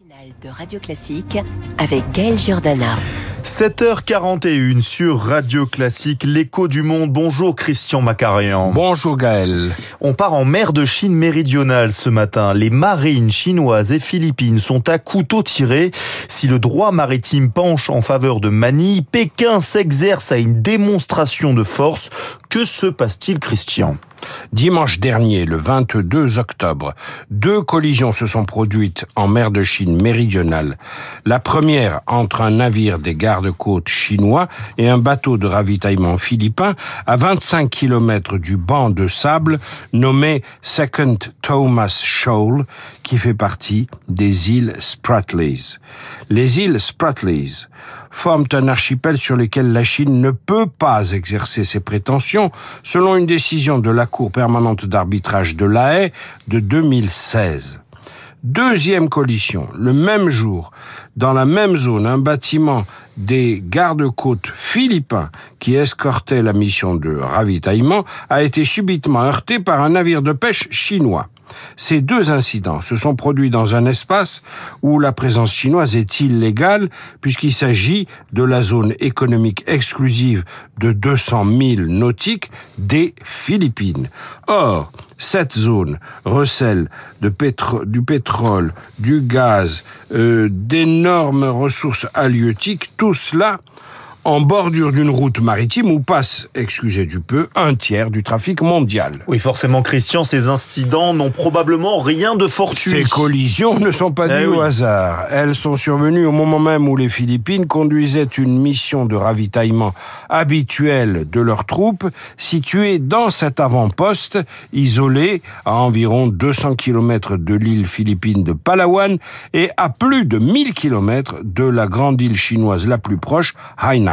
matinale de Radio Classique avec Gaël Giordana. 7h41 sur Radio Classique, l'écho du monde. Bonjour Christian Macarian. Bonjour Gaël. On part en mer de Chine méridionale ce matin. Les marines chinoises et philippines sont à couteau tiré. Si le droit maritime penche en faveur de Manille, Pékin s'exerce à une démonstration de force. Que se passe-t-il Christian? Dimanche dernier, le 22 octobre, deux collisions se sont produites en mer de Chine méridionale. La première entre un navire des gardes-côtes chinois et un bateau de ravitaillement philippin à 25 km du banc de sable nommé Second Thomas Shoal qui fait partie des îles Spratlys. Les îles Spratlys forment un archipel sur lequel la Chine ne peut pas exercer ses prétentions selon une décision de la Cour permanente d'arbitrage de La Haye de 2016. Deuxième collision, le même jour, dans la même zone, un bâtiment des gardes-côtes philippins qui escortait la mission de ravitaillement a été subitement heurté par un navire de pêche chinois. Ces deux incidents se sont produits dans un espace où la présence chinoise est illégale puisqu'il s'agit de la zone économique exclusive de 200 000 nautiques des Philippines. Or, cette zone recèle du pétrole, du gaz, euh, d'énormes ressources halieutiques, tout cela en bordure d'une route maritime où passe, excusez du peu, un tiers du trafic mondial. Oui, forcément, Christian, ces incidents n'ont probablement rien de fortuit. Ces collisions ne sont pas Eh dues oui. au hasard. Elles sont survenues au moment même où les Philippines conduisaient une mission de ravitaillement habituelle de leurs troupes, située dans cet avant-poste, isolé à environ 200 km de l'île philippine de Palawan et à plus de 1000 km de la grande île chinoise la plus proche, Hainan.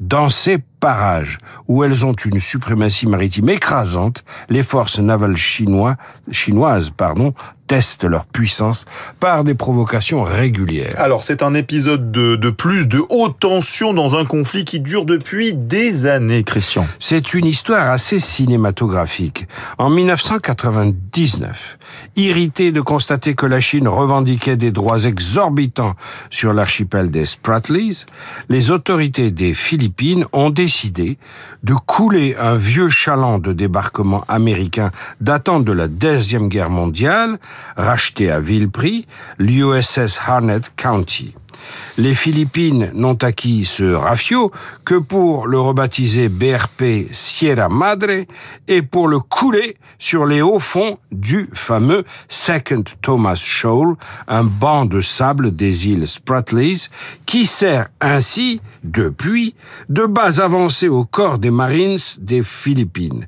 Dans ces parages où elles ont une suprématie maritime écrasante, les forces navales chinois, chinoises pardon, testent leur puissance par des provocations régulières. Alors, c'est un épisode de, de plus de haute tension dans un conflit qui dure depuis des années, Christian. C'est une histoire assez cinématographique. En 1999, irrité de constater que la Chine revendiquait des droits exorbitants sur l'archipel des Spratlys, les autorités des Philippines ont décidé de couler un vieux chaland de débarquement américain datant de la Deuxième Guerre mondiale, racheté à vil prix, l'USS Harnett County. Les Philippines n'ont acquis ce rafio que pour le rebaptiser BRP Sierra Madre et pour le couler sur les hauts fonds du fameux Second Thomas Shoal, un banc de sable des îles Spratlys, qui sert ainsi, depuis, de base avancée au corps des Marines des Philippines.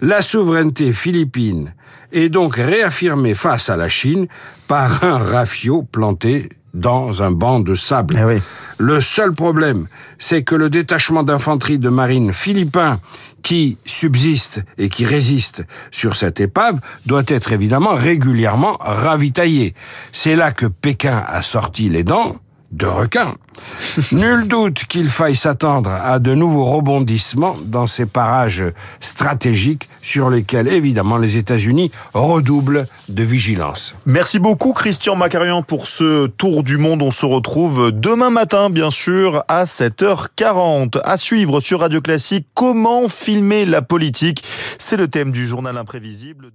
La souveraineté philippine est donc réaffirmée face à la Chine par un rafio planté dans un banc de sable. Eh oui. Le seul problème, c'est que le détachement d'infanterie de marine philippin qui subsiste et qui résiste sur cette épave doit être évidemment régulièrement ravitaillé. C'est là que Pékin a sorti les dents de requin. Nul doute qu'il faille s'attendre à de nouveaux rebondissements dans ces parages stratégiques sur lesquels, évidemment, les États-Unis redoublent de vigilance. Merci beaucoup, Christian Macarian, pour ce tour du monde. On se retrouve demain matin, bien sûr, à 7h40. À suivre sur Radio Classique, comment filmer la politique C'est le thème du journal imprévisible